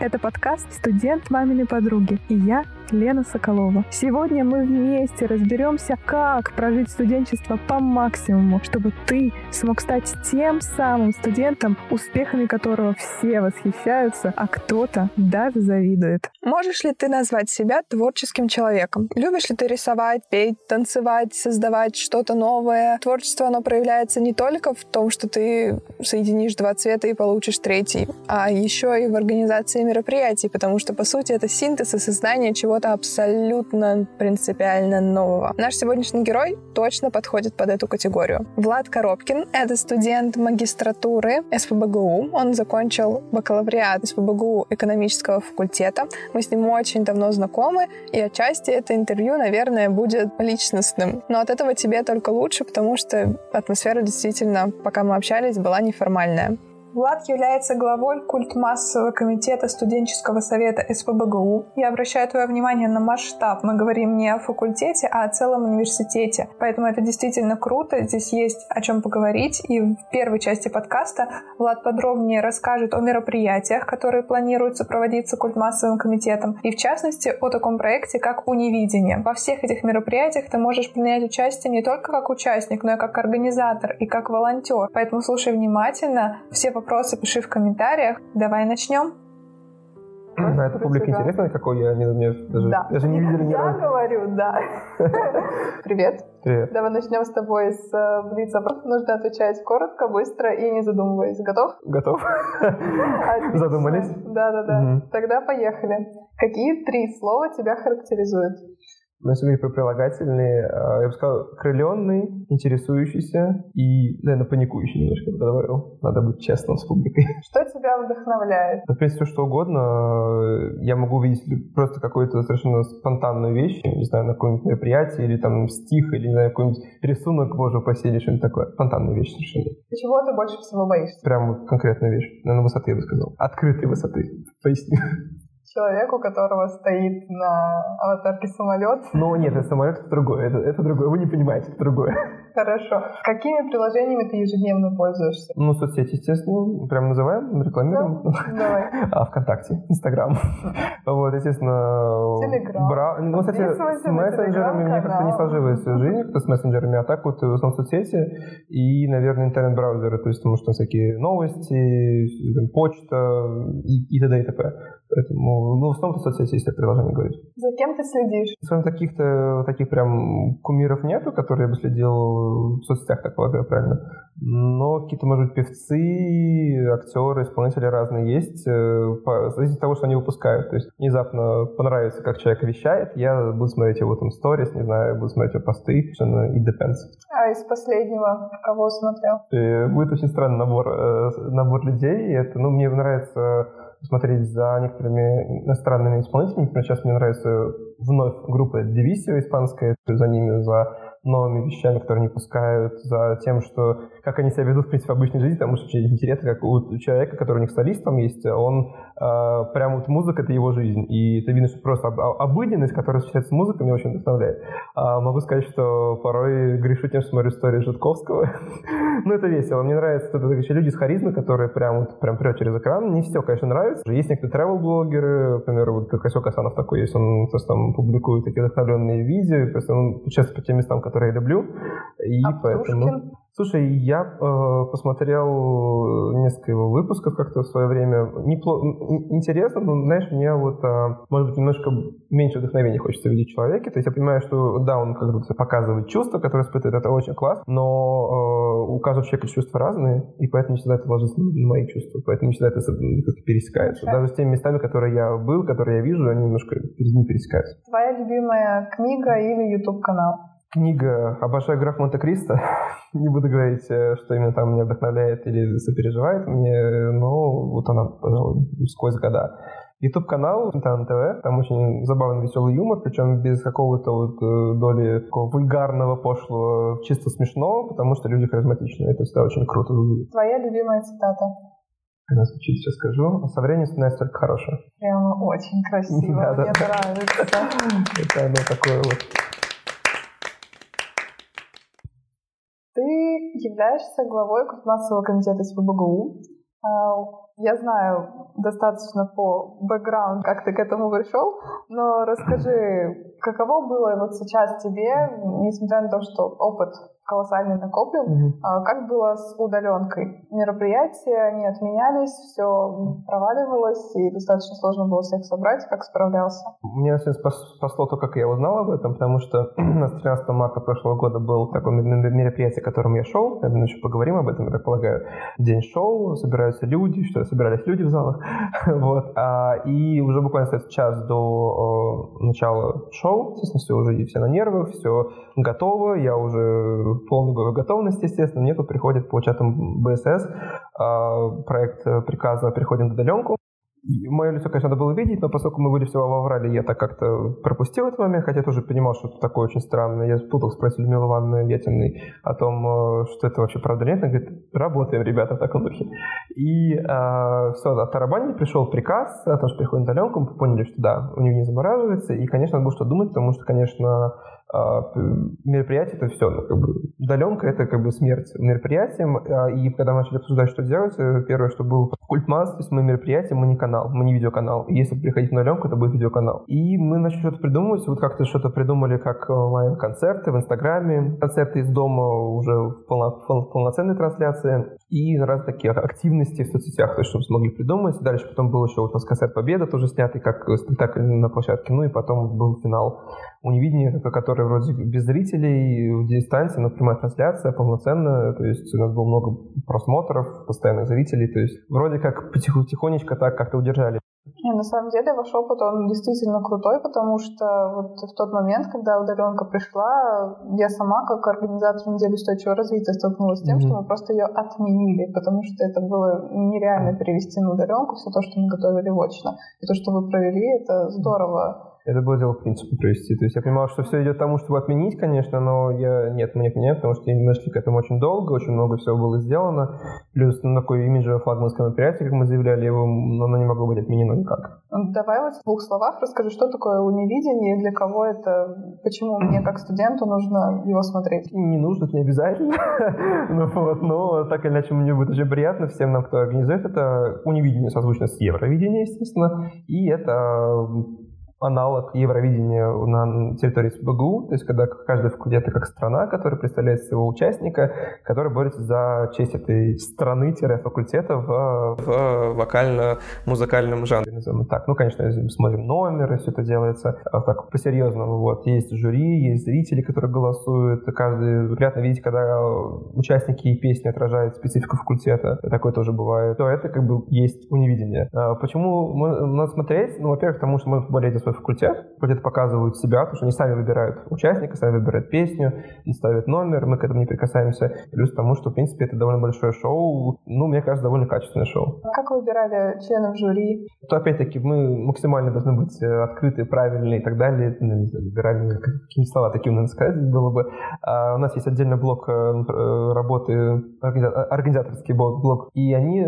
Это подкаст «Студент маминой подруги» и я, Лена Соколова. Сегодня мы вместе разберемся, как прожить студенчество по максимуму, чтобы ты смог стать тем самым студентом, успехами которого все восхищаются, а кто-то даже завидует. Можешь ли ты назвать себя творческим человеком? Любишь ли ты рисовать, петь, танцевать, создавать что-то новое? Творчество, оно проявляется не только в том, что ты соединишь два цвета и получишь третий, а еще и в организации мероприятий, потому что, по сути, это синтез и создание чего-то абсолютно принципиально нового. Наш сегодняшний герой точно подходит под эту категорию. Влад Коробкин — это студент магистратуры СПБГУ. Он закончил бакалавриат СПБГУ экономического факультета. Мы с ним очень давно знакомы, и отчасти это интервью, наверное, будет личностным. Но от этого тебе только лучше, потому что атмосфера действительно, пока мы общались, была неформальная. Влад является главой культмассового комитета студенческого совета СПБГУ. Я обращаю твое внимание на масштаб. Мы говорим не о факультете, а о целом университете. Поэтому это действительно круто. Здесь есть о чем поговорить. И в первой части подкаста Влад подробнее расскажет о мероприятиях, которые планируются проводиться культмассовым комитетом. И в частности о таком проекте, как Унивидение. Во всех этих мероприятиях ты можешь принять участие не только как участник, но и как организатор и как волонтер. Поэтому слушай внимательно. Все вопросы пиши в комментариях. Давай начнем. На это публика интересно, какой я не, мне даже, Да. даже не видели ни Я разу. говорю, да. Привет. Привет. Давай начнем с тобой с э, блица. Нужно отвечать коротко, быстро и не задумываясь. Готов? Готов? Задумались? Да-да-да. Мгм. Тогда поехали. Какие три слова тебя характеризуют? Но если говорить про прилагательные, э, я бы сказал, крыленный, интересующийся и, наверное, паникующий немножко добавил. Надо быть честным с публикой. Что тебя вдохновляет? Да, в принципе, что угодно. Э, Я могу увидеть просто какую-то совершенно спонтанную вещь, не знаю, на каком-нибудь мероприятии, или там стих, или, не знаю, какой-нибудь рисунок, боже упаси, или что-нибудь такое. Спонтанная вещь совершенно. Чего ты больше всего боишься? Прям конкретная вещь. Наверное, высоты, я бы сказал. Открытой высоты. Поясню. Человек, у которого стоит на аватарке самолет. Но нет, это самолет, это другое. Это, это другое. Вы не понимаете, это другое. Хорошо. Какими приложениями ты ежедневно пользуешься? Ну, соцсети, естественно, прям называем, рекламируем. Давай. А, ВКонтакте, Инстаграм. Вот, естественно... Телеграм. Бра... Ну, кстати, с мессенджерами мне как-то не сложилась жизнь как-то с мессенджерами, а так вот в основном соцсети и, наверное, интернет-браузеры, то есть потому что всякие новости, почта и, и т.д. и т.п. Поэтому, ну, в основном соцсети, если о приложении говорить. За кем ты следишь? В целом таких-то таких прям кумиров нету, которые я бы следил в соцсетях, так полагаю, правильно. Но какие-то, может быть, певцы, актеры, исполнители разные есть, э, по- в зависимости от того, что они выпускают. То есть внезапно понравится, как человек вещает, я буду смотреть его там сторис, не знаю, буду смотреть его посты, совершенно it depends. А из последнего кого смотрел? И будет очень странный набор, э, набор людей. Это, ну, мне нравится смотреть за некоторыми иностранными исполнителями. Например, сейчас мне нравится вновь группа Divisio испанская, за ними, за новыми вещами, которые они пускают, за тем, что как они себя ведут, в принципе, в обычной жизни, потому что очень интересно, как у человека, который у них солист там есть, он э, прям вот музыка — это его жизнь, и это видно, что просто об- об- обыденность, которая встречается с музыкой, меня очень вдохновляет. А могу сказать, что порой грешу тем, что смотрю истории Житковского. ну, это весело. Мне нравятся это еще люди с харизмой, которые прям вот прям прет через экран. Не все, конечно, нравится. Есть некоторые travel-блогеры, например, вот как Асек Асанов такой есть, он просто там публикует такие вдохновленные видео, просто он путешествует по тем местам, которые я люблю. И А поэтому... Птушкин? Слушай, я э, посмотрел несколько его выпусков как-то в свое время. Непло... ин- Интересно, но, знаешь, мне вот, э, может быть, немножко меньше вдохновения хочется видеть в человеке. То есть я понимаю, что, да, он как бы показывает чувства, которые испытывает, это очень классно, но э, у каждого человека чувства разные, и поэтому не всегда это ложится на мои чувства, поэтому не всегда это как-то пересекается. Даже с теми местами, которые я был, которые я вижу, они немножко не пересекаются. Твоя любимая книга или YouTube-канал? Книга «Обожаю граф Монте-Кристо». Не буду говорить, э, что именно там меня вдохновляет или сопереживает мне, но вот она, пожалуй, сквозь года. YouTube-канал Тан ТВ, там очень забавный, веселый юмор, причем без какого-то вот э, доли такого вульгарного, пошлого, чисто смешного, потому что люди харизматичные. Это всегда очень круто выглядит. Твоя любимая цитата? Она звучит, сейчас скажу. Со временем становится только хорошее. Прямо очень красиво, мне нравится. Это оно такое вот. Ты являешься главой Культмассового комитета СПБГУ. Я знаю достаточно по бэкграунду, как ты к этому пришел, но расскажи, каково было вот сейчас тебе, несмотря на то, что опыт колоссальный накоплен. Mm-hmm. Как было с удаленкой? Мероприятия, они отменялись, все проваливалось, и достаточно сложно было всех собрать. Как справлялся? Меня очень спасло то, как я узнал об этом, потому что с 13 марта прошлого года был такое мероприятие, к которому я шел. Я думаю, еще поговорим об этом, я так полагаю. День шоу, собираются люди, что собирались люди в залах. вот. А, и уже буквально кстати, час до э, начала шоу, естественно, все уже все на нервах, все готово, я уже в полной готовности, естественно. Мне тут приходит по чатам БСС а, проект э, приказа «Переходим на удаленку». Мое лицо, конечно, надо было видеть, но поскольку мы были все в аврале, я так как-то пропустил этот момент, хотя тоже понимал, что это такое очень странное. Я спутал, спросил Людмилы Ивановны Ятиной о том, э, что это вообще правда нет. Она говорит, работаем, ребята, в таком духе. И э, все, от Тарабани пришел приказ о том, что приходим на удаленку, мы поняли, что да, у нее не замораживается, и, конечно, надо было что думать, потому что, конечно, мероприятие это все, ну, как бы, удаленка это как бы смерть мероприятием, а, и когда мы начали обсуждать, что делать, э, первое, что был культмас, то есть мы мероприятие, мы не канал, мы не видеоканал, и если приходить на удаленку, это будет видеоканал. И мы начали что-то придумывать, вот как-то что-то придумали, как онлайн-концерты в Инстаграме, концерты из дома уже в полно, полноценной трансляции, и раз такие активности в соцсетях, то есть чтобы смогли придумать. Дальше потом был еще вот у нас концерт Победа, тоже снятый как спектакль на площадке, ну и потом был финал Унивидение, который вроде без зрителей, в дистанции, но прямая трансляция, полноценная, то есть у нас было много просмотров, постоянных зрителей, то есть вроде как потихонечку так как-то удержали. Не, на самом деле ваш опыт, он действительно крутой, потому что вот в тот момент, когда удаленка пришла, я сама, как организатор недели устойчивого развития, столкнулась с тем, mm-hmm. что мы просто ее отменили, потому что это было нереально перевести на удаленку все то, что мы готовили очно. И то, что вы провели, это здорово это было дело в принципе провести. То есть я понимал, что все идет к тому, чтобы отменить, конечно, но я нет, мы не отменяем, потому что мы шли к этому очень долго, очень много всего было сделано. Плюс ну, такое имиджевое флагманское мероприятие, как мы заявляли, его, оно не могло быть отменено никак. Давай вот в двух словах расскажи, что такое унивидение, для кого это, почему мне как студенту нужно его смотреть? Не нужно, это не обязательно. ну, вот, но так или иначе мне будет очень приятно всем нам, кто организует это. Унивидение созвучно с Евровидением, естественно, и это аналог Евровидения на территории СПГУ, то есть когда каждый факультет как страна, которая представляет своего участника, который борется за честь этой страны-факультета в, в вокально-музыкальном жанре, назовем так. Ну, конечно, смотрим номеры, все это делается а так по-серьезному. Вот. Есть жюри, есть зрители, которые голосуют. Каждый приятно видеть, когда участники и песни отражают специфику факультета. Такое тоже бывает. То это как бы есть унивидение. А почему надо смотреть? Ну, во-первых, потому что мы болеем свой факультет. Факультеты показывают себя, потому что они сами выбирают участника, сами выбирают песню, и ставят номер, мы к этому не прикасаемся. Плюс к тому, что, в принципе, это довольно большое шоу, ну, мне кажется, довольно качественное шоу. Как вы выбирали членов жюри? То, опять-таки, мы максимально должны быть э, открыты, правильные и так далее. Ну, выбирали, какие слова таким надо сказать было бы. А у нас есть отдельный блок э, э, работы, организаторский блок, блок и они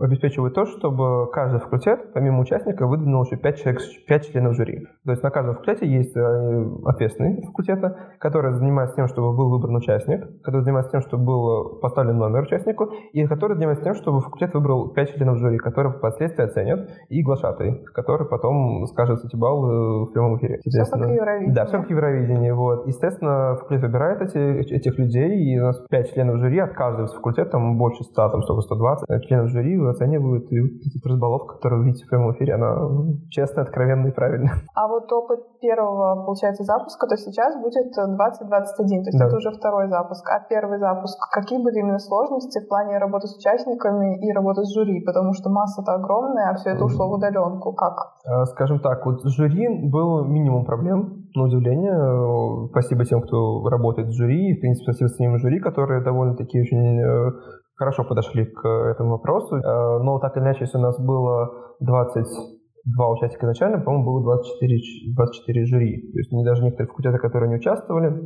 обеспечивают то, чтобы каждый факультет, помимо участника, выдвинул еще 5 человек, 5 членов жюри. То есть на каждом факультете есть э, ответственный факультета, который занимается тем, чтобы был выбран участник, который занимается тем, чтобы был поставлен номер участнику, и который занимается тем, чтобы факультет выбрал 5 членов жюри, которые впоследствии оценят, и глашатый, который потом скажет эти баллы в прямом эфире. Все как Евровидение. Да, все как Евровидение. Вот. Естественно, факультет выбирает эти, этих людей, и у нас 5 членов жюри от каждого из факультета, там больше 100, там столько 120 членов жюри оценивают, и эта разбаловка, которую вы видите в прямом эфире, она честная, откровенная и правильно. А вот опыт первого, получается, запуска, то сейчас будет 2021, то есть да. это уже второй запуск. А первый запуск, какие были именно сложности в плане работы с участниками и работы с жюри? Потому что масса-то огромная, а все это ушло в удаленку. Как? А, скажем так, вот с жюри был минимум проблем, на удивление. Спасибо тем, кто работает в жюри, и, в принципе, спасибо самим жюри, которые довольно-таки очень э, хорошо подошли к этому вопросу. Э, но так или иначе, если у нас было 20 два участника изначально, по-моему, было 24, 24 жюри. То есть они даже некоторые факультеты, которые не участвовали,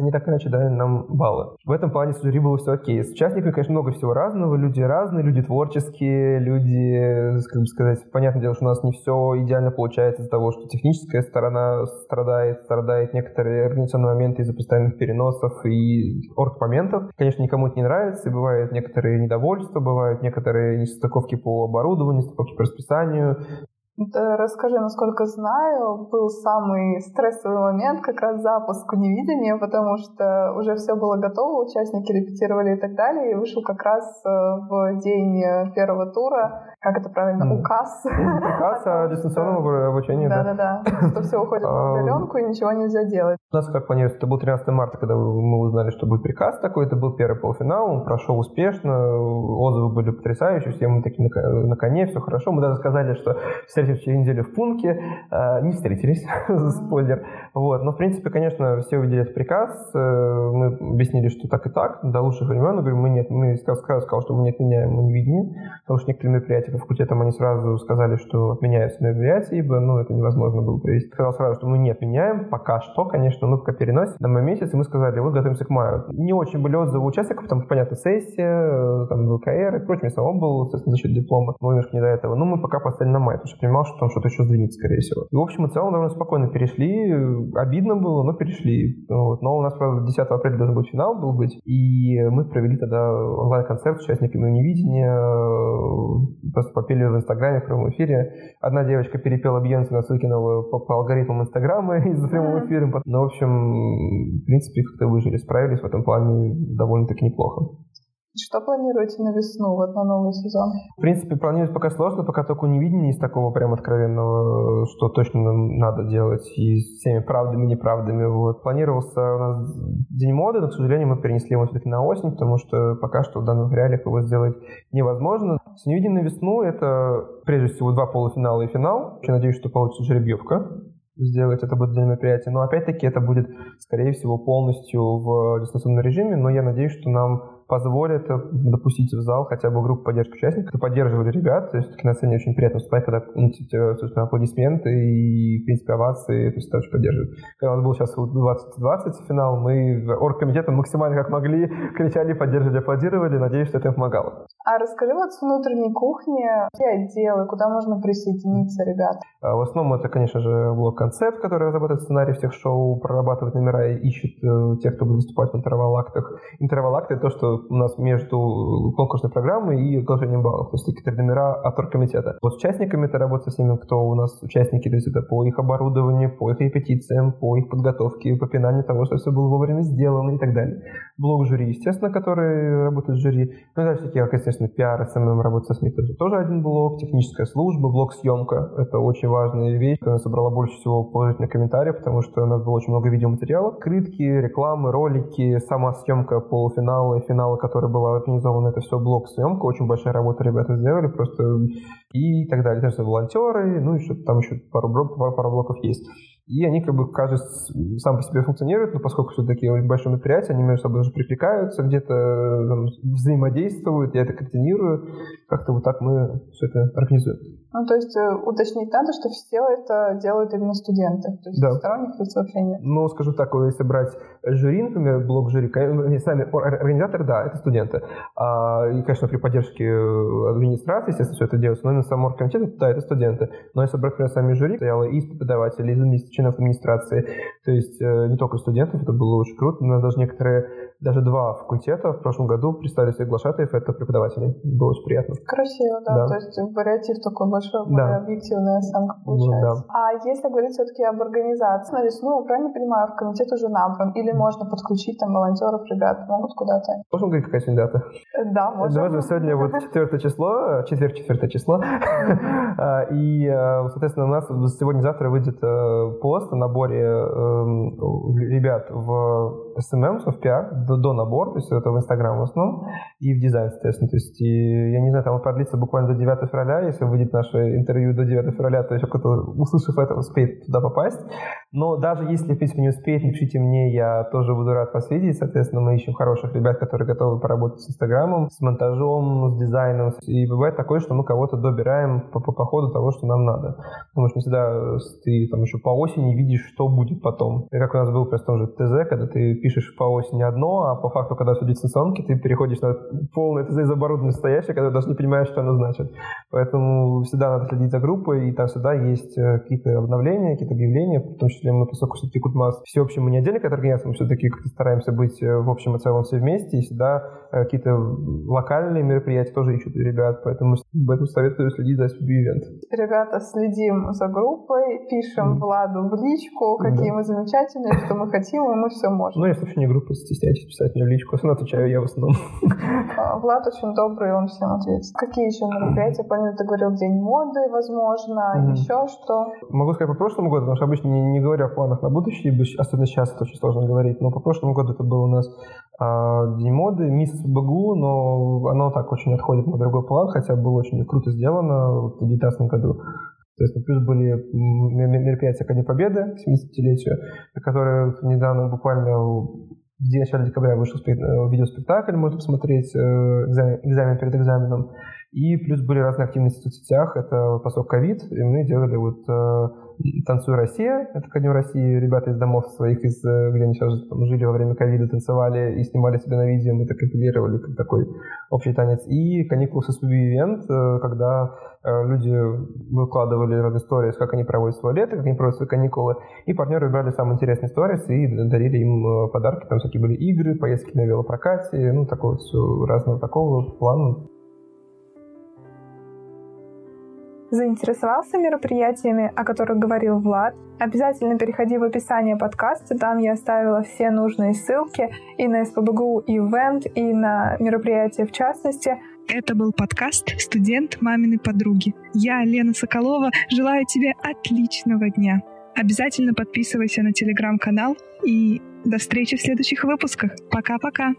они так иначе дали нам баллы. В этом плане с жюри было все окей. С участниками, конечно, много всего разного. Люди разные, люди творческие, люди, бы сказать, понятное дело, что у нас не все идеально получается из-за того, что техническая сторона страдает, страдает некоторые организационные моменты из-за постоянных переносов и оргмоментов. Конечно, никому это не нравится, и бывают некоторые недовольства, бывают некоторые несостыковки по оборудованию, несостыковки по расписанию, да, расскажи, насколько знаю, был самый стрессовый момент, как раз запуск невидения, потому что уже все было готово, участники репетировали и так далее, и вышел как раз э, в день э, первого тура как это правильно, mm. указ. Указ о дистанционном обучении, да. Да-да-да, что все уходит на удаленку и ничего нельзя делать. У нас, как планируется, это был 13 марта, когда мы узнали, что будет приказ такой, это был первый полуфинал, он прошел успешно, отзывы были потрясающие, все мы такие на коне, все хорошо. Мы даже сказали, что встретимся через неделю в Пунке, а, не встретились, спойлер. Вот. Но, в принципе, конечно, все увидели этот приказ, э, мы объяснили, что так и так, до лучших времен, говорю, мы нет, мы сказал, сказал, что мы не отменяем, мы не видим, потому что некоторые мероприятия по факультетам они сразу сказали, что отменяются мероприятия, ибо ну, это невозможно было провести. Сказал сразу, что мы не отменяем, пока что, конечно, мы пока переносим на май месяц, и мы сказали, вот готовимся к маю. Не очень были отзывы участников, потому что, понятно, сессия, там, ВКР и прочее, я сам был, естественно, за счет диплома, но немножко не до этого. Но мы пока поставили на май, потому что понимал, что там что-то еще сдвинется, скорее всего. И, в общем и целом, довольно спокойно перешли, обидно было, но перешли. Вот. Но у нас, правда, 10 апреля должен быть финал был быть, и мы провели тогда онлайн-концерт с участниками невидения, просто попели в Инстаграме в прямом эфире. Одна девочка перепела Бьенси, нас выкинула по, по алгоритмам Инстаграма из-за прямого эфира. Но, в общем, в принципе, как-то выжили, справились в этом плане довольно-таки неплохо. Что планируете на весну, вот на новый сезон? В принципе, планировать пока сложно, пока только не видно из такого прям откровенного, что точно нам надо делать, и с всеми правдами и неправдами. Вот. Планировался у нас День моды, но, к сожалению, мы перенесли его все-таки на осень, потому что пока что в данных реалиях его сделать невозможно. С невидим на весну это, прежде всего, два полуфинала и финал. Я надеюсь, что получится жеребьевка сделать это будет для мероприятия. Но опять-таки это будет, скорее всего, полностью в дистанционном режиме, но я надеюсь, что нам позволит э, допустить в зал хотя бы группу поддержки участников, которые поддерживали ребят. То есть все-таки на сцене очень приятно выступать, когда ну, собственно, аплодисменты и, в принципе, овации, то есть очень поддерживают. Когда у нас был сейчас 2020 финал, мы оргкомитетом максимально как могли кричали, поддерживали, аплодировали. Надеюсь, что это им помогало. А расскажи вот с внутренней кухни, какие отделы, куда можно присоединиться, ребят? А, в основном это, конечно же, блок-концепт, который разрабатывает сценарий всех шоу, прорабатывает номера и ищет э, тех, кто будет выступать в интервал-актах. Интервал-акты — это то, что у нас между конкурсной программой и оглашением баллов, то есть какие-то номера от оргкомитета. Вот с участниками это работа с ними, кто у нас участники, то есть это по их оборудованию, по их репетициям, по их подготовке, по пинанию того, что все было вовремя сделано и так далее. Блок жюри, естественно, который работает с жюри. Ну дальше такие, как, естественно, пиар, SMM, работа со СМИ, это тоже один блок, техническая служба, блок съемка. Это очень важная вещь, которая собрала больше всего положительных комментариев, потому что у нас было очень много видеоматериалов, открытки, рекламы, ролики, сама съемка полуфинала и финала финала, который была организована, это все блок съемка, очень большая работа ребята сделали, просто и так далее. Конечно, волонтеры, ну и что там еще пару, пару, пару блоков есть. И они как бы каждый сам по себе функционируют, но поскольку все-таки большое мероприятие, они между собой уже прикликаются, где-то там, взаимодействуют, я это координирую. Как-то вот так мы все это организуем. Ну, то есть э, уточнить надо, что все это делают именно студенты, то есть да. сторонних лиц вообще нет. Ну, скажу так, если брать жюри, например, блок жюри, сами организаторы, да, это студенты. А, и, конечно, при поддержке э, администрации, естественно, все это делается, но именно сам оргкомитет, да, это студенты. Но если брать, например, сами жюри, стояло и из преподавателей, из членов администрации, то есть э, не только студентов, это было очень круто, но даже некоторые даже два факультета в прошлом году представили своих глашатаев, это преподаватели. Было очень приятно. Красиво, да. да. То есть вариатив такой большой, более да. объективная оценка получается. Да. А если говорить все-таки об организации, на весну, правильно понимаю, в комитет уже набран? Или можно подключить там волонтеров, ребят, могут куда-то? Можем говорить, какая сегодня дата? Да, можем. Давай сегодня вот четвертое число, четверг, четвертое число. А, и, э, соответственно, у нас сегодня-завтра выйдет э, пост о наборе эм, ребят в SMM, в PR до, до набора, то есть это в Инстаграм в основном, и в дизайн, соответственно. То есть, и, я не знаю, там продлится буквально до 9 февраля, если выйдет наше интервью до 9 февраля, то еще кто-то, услышав это, успеет туда попасть. Но даже если, в принципе, не успеет, напишите мне, я тоже буду рад вас видеть. Соответственно, мы ищем хороших ребят, которые готовы поработать с Инстаграмом, с монтажом, с дизайном. И бывает такое, что мы кого-то добираем по, по, по ходу того, что нам надо. Потому что не всегда ты там еще по осени видишь, что будет потом. И как у нас был просто том же ТЗ, когда ты пишешь по осени одно, а по факту, когда все дистанционки, ты переходишь на полное ТЗ из оборудования стоящее, когда даже не понимаешь, что оно значит. Поэтому всегда надо следить за группой, и там всегда есть э, какие-то обновления, какие-то объявления, в том числе мы, поскольку все-таки Кутмас всеобщий, мы не отдельно как организация, мы все-таки как-то стараемся быть э, в общем и целом все вместе, и всегда какие-то локальные мероприятия тоже ищут ребят, поэтому поэтому советую следить за SPB Event. Ребята, следим за группой, пишем mm. Владу в личку, какие да. мы замечательные, что мы хотим, и мы все можем. Ну, если вообще не группа, стесняйтесь писать мне в личку, основном отвечаю я в основном. А, Влад очень добрый, он всем ответит. Какие еще мероприятия? Помимо ты говорил, День моды, возможно, еще что? Могу сказать по прошлому году, потому что обычно не, не говоря о планах на будущее, особенно сейчас это очень сложно говорить, но по прошлому году это был у нас а, День моды, мисс БГУ, но оно так очень отходит на другой план, хотя было очень круто сделано в 2019 году. То есть, плюс были мероприятия Ко Дню Победы, 70-летию, которые недавно, буквально в начале декабря вышел э, видеоспектакль, можно посмотреть, э, экзамен, экзамен перед экзаменом. И плюс были разные активности в соцсетях, это посок ковид, и мы делали вот э, «Танцуй Россия», это ко дню России, ребята из домов своих, из, э, где они сейчас там, жили во время ковида, танцевали и снимали себя на видео, мы это компилировали как такой общий танец. И «Каникулы со SPB Event», э, когда э, люди выкладывали разные истории, как они проводят свое лето, как они проводят свои каникулы, и партнеры выбрали самые интересные истории и дарили им подарки, там всякие были игры, поездки на велопрокате, ну, такого все разного такого плана. Заинтересовался мероприятиями, о которых говорил Влад? Обязательно переходи в описание подкаста, там я оставила все нужные ссылки и на СПБГУ Ивент, и на мероприятия в частности. Это был подкаст «Студент маминой подруги». Я, Лена Соколова, желаю тебе отличного дня. Обязательно подписывайся на телеграм-канал и до встречи в следующих выпусках. Пока-пока.